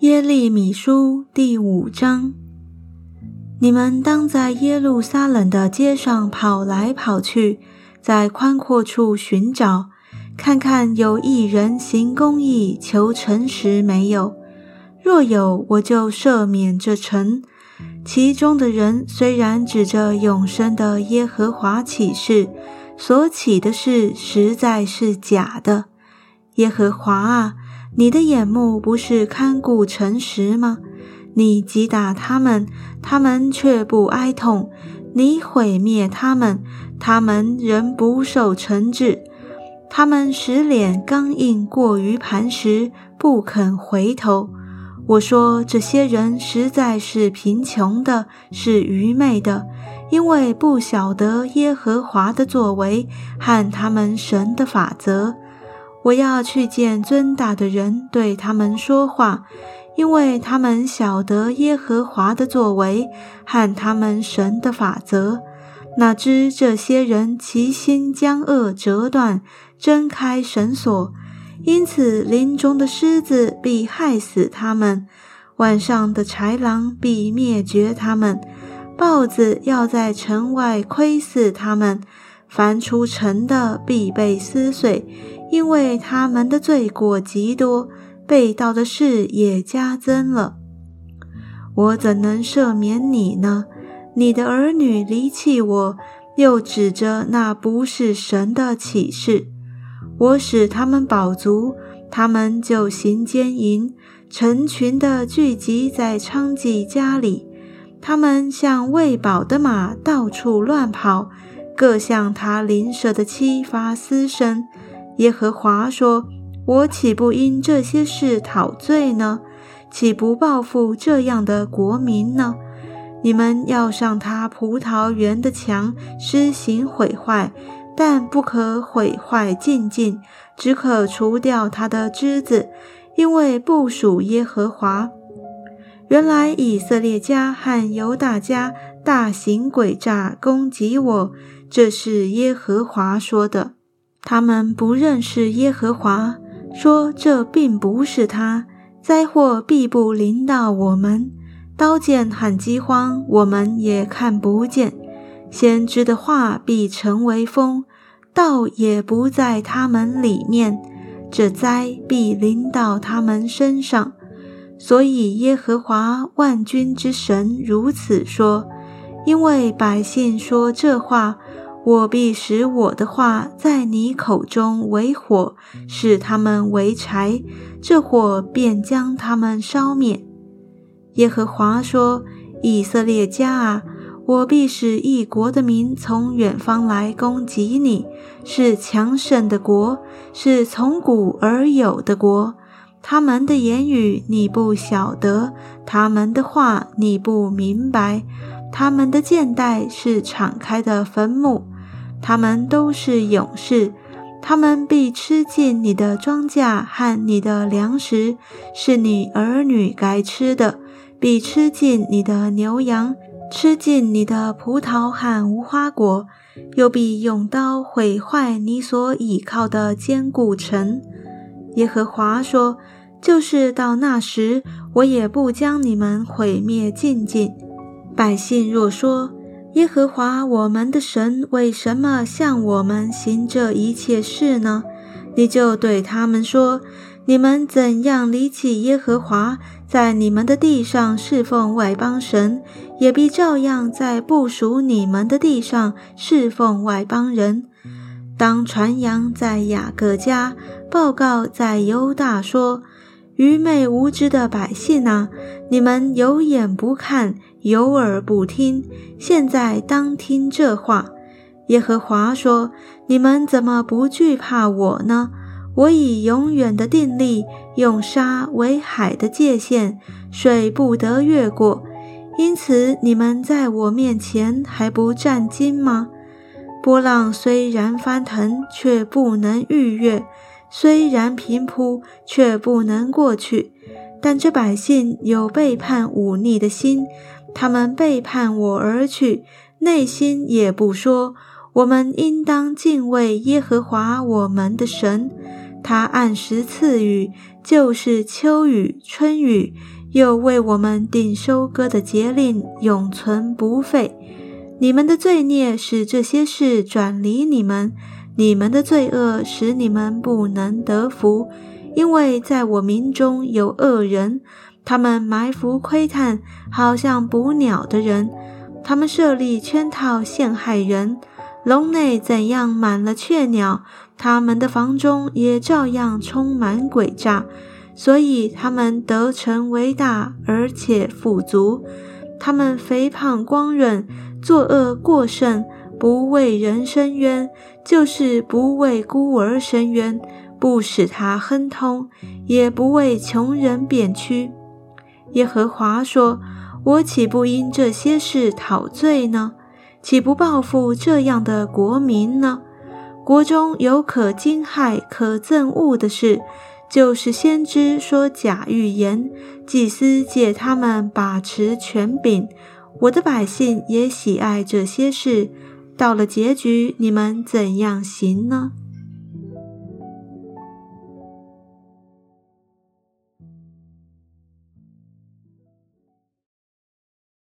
耶利米书第五章：你们当在耶路撒冷的街上跑来跑去，在宽阔处寻找，看看有一人行公义、求诚实没有。若有，我就赦免这城。其中的人虽然指着永生的耶和华起誓，所起的事实在是假的。耶和华啊，你的眼目不是看顾诚实吗？你击打他们，他们却不哀痛；你毁灭他们，他们仍不受惩治。他们使脸刚硬，过于磐石，不肯回头。我说这些人实在是贫穷的，是愚昧的，因为不晓得耶和华的作为和他们神的法则。我要去见尊大的人，对他们说话，因为他们晓得耶和华的作为和他们神的法则。哪知这些人其心将恶折断，挣开绳索。因此，林中的狮子必害死他们，晚上的豺狼必灭绝他们，豹子要在城外窥伺他们，凡出城的必被撕碎，因为他们的罪过极多，被盗的事也加增了。我怎能赦免你呢？你的儿女离弃我，又指着那不是神的启示。我使他们饱足，他们就行奸淫，成群的聚集在娼妓家里。他们像喂饱的马，到处乱跑，各向他邻舍的妻发私声。耶和华说：“我岂不因这些事讨罪呢？岂不报复这样的国民呢？你们要上他葡萄园的墙施行毁坏。”但不可毁坏净尽，只可除掉他的枝子，因为不属耶和华。原来以色列家和犹大家大型诡诈，攻击我，这是耶和华说的。他们不认识耶和华，说这并不是他。灾祸必不临到我们，刀剑喊饥荒我们也看不见。先知的话必成为风。道也不在他们里面，这灾必临到他们身上。所以耶和华万军之神如此说：因为百姓说这话，我必使我的话在你口中为火，使他们为柴，这火便将他们烧灭。耶和华说：以色列家啊！我必使一国的民从远方来攻击你，是强盛的国，是从古而有的国。他们的言语你不晓得，他们的话你不明白。他们的箭袋是敞开的坟墓，他们都是勇士。他们必吃尽你的庄稼和你的粮食，是你儿女该吃的；必吃尽你的牛羊。吃尽你的葡萄和无花果，又必用刀毁坏你所倚靠的坚固城。耶和华说：“就是到那时，我也不将你们毁灭尽尽。”百姓若说：“耶和华我们的神为什么向我们行这一切事呢？”你就对他们说：“你们怎样离弃耶和华？”在你们的地上侍奉外邦神，也必照样在不属你们的地上侍奉外邦人。当传扬在雅各家，报告在犹大说：愚昧无知的百姓啊，你们有眼不看，有耳不听。现在当听这话。耶和华说：你们怎么不惧怕我呢？我以永远的定力，用沙为海的界限，水不得越过。因此，你们在我面前还不战惊吗？波浪虽然翻腾，却不能逾越；虽然平铺，却不能过去。但这百姓有背叛忤逆的心，他们背叛我而去，内心也不说：我们应当敬畏耶和华我们的神。他按时赐雨，就是秋雨、春雨，又为我们定收割的节令，永存不废。你们的罪孽使这些事转离你们，你们的罪恶使你们不能得福，因为在我民中有恶人，他们埋伏窥探，好像捕鸟的人，他们设立圈套陷害人。笼内怎样满了雀鸟，他们的房中也照样充满诡诈，所以他们得成为大，而且富足。他们肥胖光润，作恶过甚，不为人伸冤，就是不为孤儿伸冤，不使他亨通，也不为穷人贬屈。耶和华说：“我岂不因这些事讨罪呢？”岂不报复这样的国民呢？国中有可惊骇、可憎恶的事，就是先知说假预言，祭司借他们把持权柄。我的百姓也喜爱这些事。到了结局，你们怎样行呢？